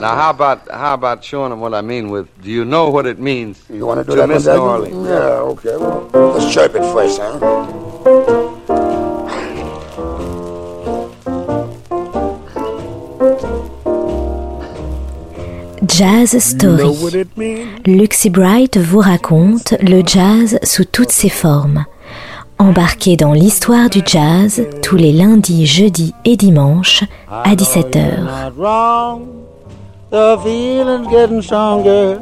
Now, how about how about showing them what I mean with? Do you know what it means You want to do to that miss New? Orleans? Yeah, okay. Well, let's chirp it first, huh? Jazz Story. Luxy Bright vous raconte le jazz sous toutes ses formes. Embarquez dans l'histoire du jazz tous les lundis, jeudis et dimanches à 17h. The feeling's getting stronger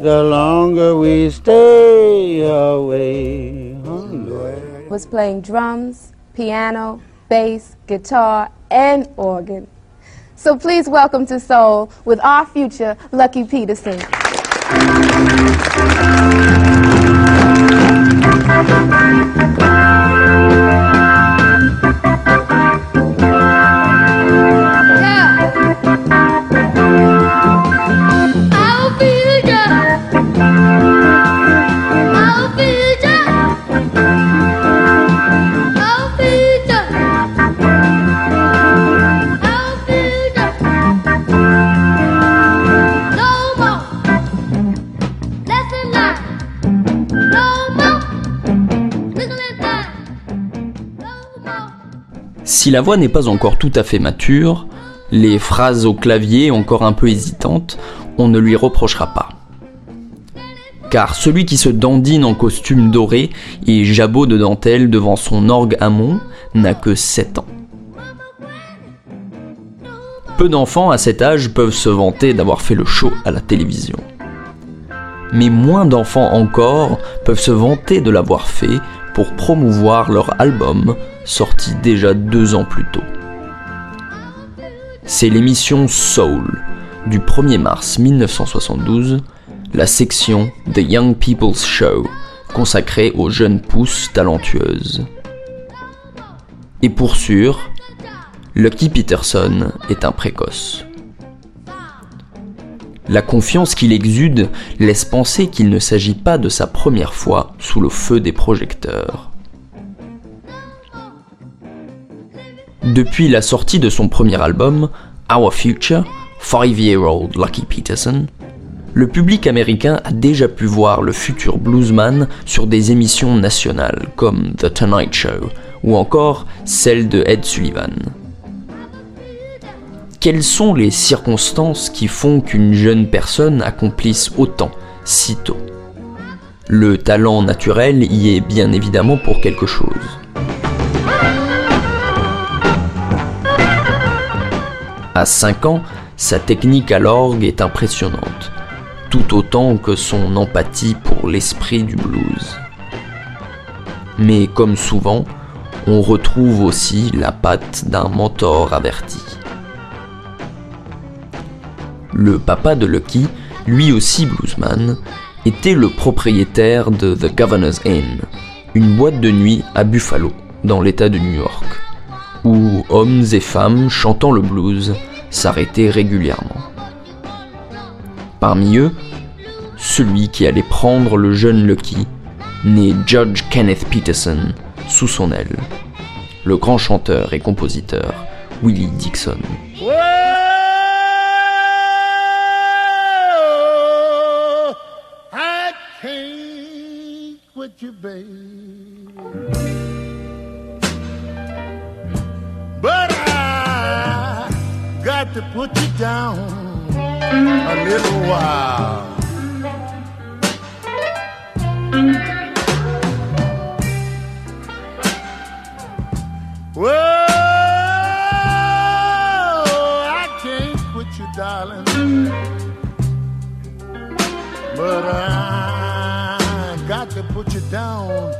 the longer we stay away. was playing drums, piano, bass, guitar, and organ. So please welcome to Soul with our future Lucky Peterson. Si la voix n'est pas encore tout à fait mature, les phrases au clavier encore un peu hésitantes, on ne lui reprochera pas. Car celui qui se dandine en costume doré et jabot de dentelle devant son orgue amont n'a que 7 ans. Peu d'enfants à cet âge peuvent se vanter d'avoir fait le show à la télévision. Mais moins d'enfants encore peuvent se vanter de l'avoir fait pour promouvoir leur album sorti déjà deux ans plus tôt. C'est l'émission Soul du 1er mars 1972, la section The Young People's Show consacrée aux jeunes pousses talentueuses. Et pour sûr, Lucky Peterson est un précoce. La confiance qu'il exude laisse penser qu'il ne s'agit pas de sa première fois sous le feu des projecteurs. Depuis la sortie de son premier album, Our Future, Five-Year-Old Lucky Peterson, le public américain a déjà pu voir le futur bluesman sur des émissions nationales comme The Tonight Show ou encore celle de Ed Sullivan. Quelles sont les circonstances qui font qu'une jeune personne accomplisse autant si tôt? Le talent naturel y est bien évidemment pour quelque chose. À 5 ans, sa technique à l'orgue est impressionnante, tout autant que son empathie pour l'esprit du blues. Mais comme souvent, on retrouve aussi la patte d'un mentor averti. Le papa de Lucky, lui aussi bluesman, était le propriétaire de The Governor's Inn, une boîte de nuit à Buffalo, dans l'État de New York, où hommes et femmes chantant le blues s'arrêtaient régulièrement. Parmi eux, celui qui allait prendre le jeune Lucky, né Judge Kenneth Peterson, sous son aile, le grand chanteur et compositeur Willie Dixon. Can't you, babe. But I got to put you down a little while. Whoa, I can't quit you, darling. But I down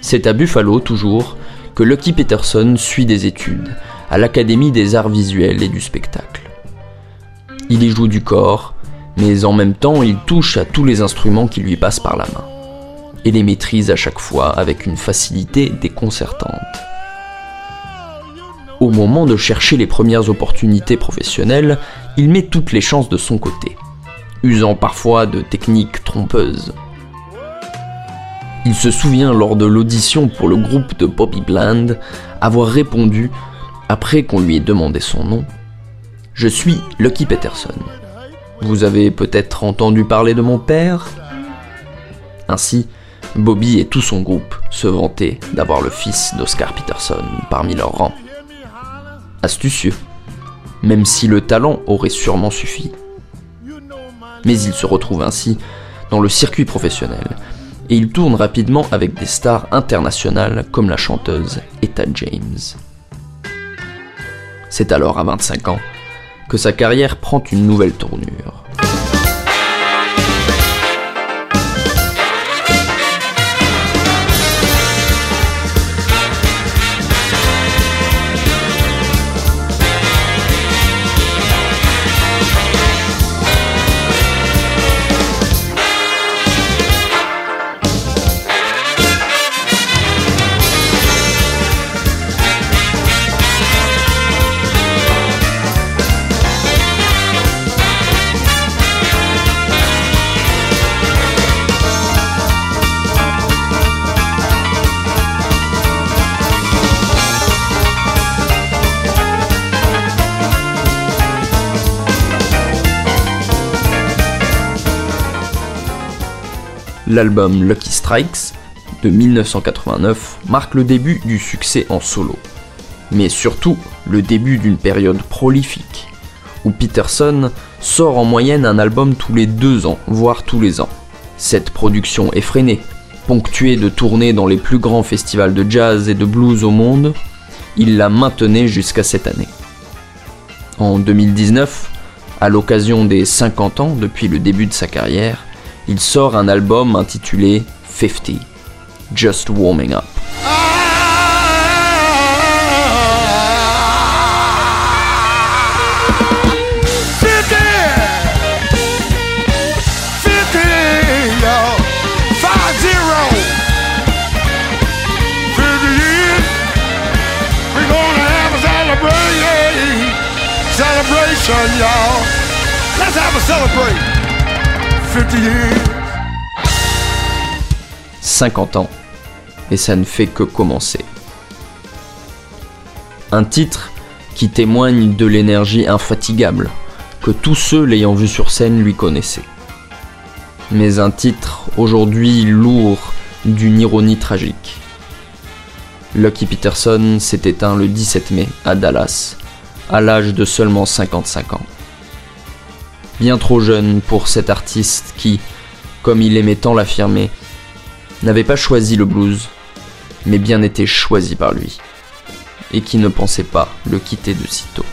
C'est à Buffalo, toujours, que Lucky Peterson suit des études à l'Académie des arts visuels et du spectacle. Il y joue du corps, mais en même temps il touche à tous les instruments qui lui passent par la main, et les maîtrise à chaque fois avec une facilité déconcertante. Au moment de chercher les premières opportunités professionnelles, il met toutes les chances de son côté, usant parfois de techniques trompeuses. Il se souvient lors de l'audition pour le groupe de Bobby Bland avoir répondu, après qu'on lui ait demandé son nom, Je suis Lucky Peterson. Vous avez peut-être entendu parler de mon père Ainsi, Bobby et tout son groupe se vantaient d'avoir le fils d'Oscar Peterson parmi leurs rangs. Astucieux, même si le talent aurait sûrement suffi. Mais il se retrouve ainsi dans le circuit professionnel, et il tourne rapidement avec des stars internationales comme la chanteuse Etta James. C'est alors à 25 ans que sa carrière prend une nouvelle tournure. L'album Lucky Strikes de 1989 marque le début du succès en solo, mais surtout le début d'une période prolifique, où Peterson sort en moyenne un album tous les deux ans, voire tous les ans. Cette production effrénée, ponctuée de tournées dans les plus grands festivals de jazz et de blues au monde, il la maintenait jusqu'à cette année. En 2019, à l'occasion des 50 ans depuis le début de sa carrière, il sort un album intitulé 50, Just Warming Up. celebration, y'all. Let's have a celebrate. 50 ans, et ça ne fait que commencer. Un titre qui témoigne de l'énergie infatigable que tous ceux l'ayant vu sur scène lui connaissaient. Mais un titre aujourd'hui lourd d'une ironie tragique. Lucky Peterson s'est éteint le 17 mai à Dallas, à l'âge de seulement 55 ans bien trop jeune pour cet artiste qui, comme il aimait tant l'affirmer, n'avait pas choisi le blues, mais bien été choisi par lui, et qui ne pensait pas le quitter de sitôt.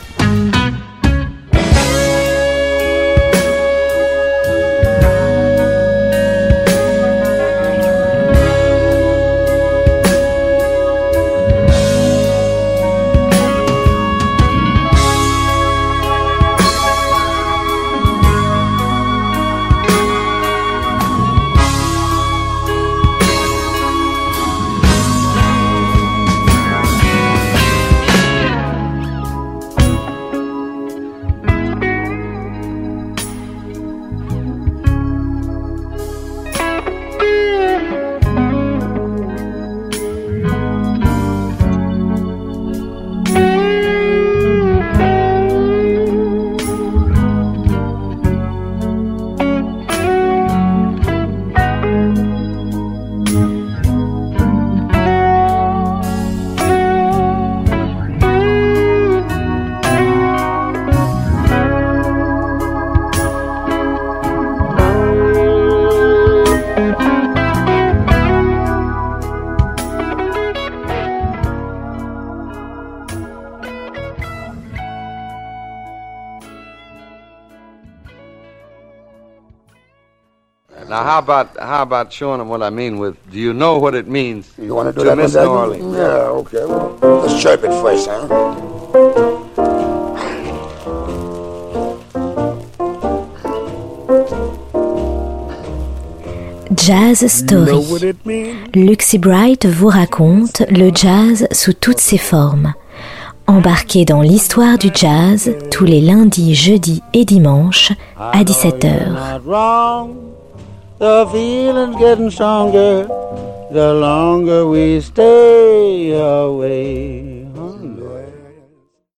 How about how about showing them what I mean with? Do you know what it means You want to do to that miss New? Orleans? Yeah, okay. Well, let's chirp it first, huh? Jazz Story. Luxy Bright vous raconte le jazz sous toutes ses formes, Embarquez dans l'histoire du jazz tous les lundis, jeudis et dimanches à 17h. The feeling's getting stronger the longer we stay away.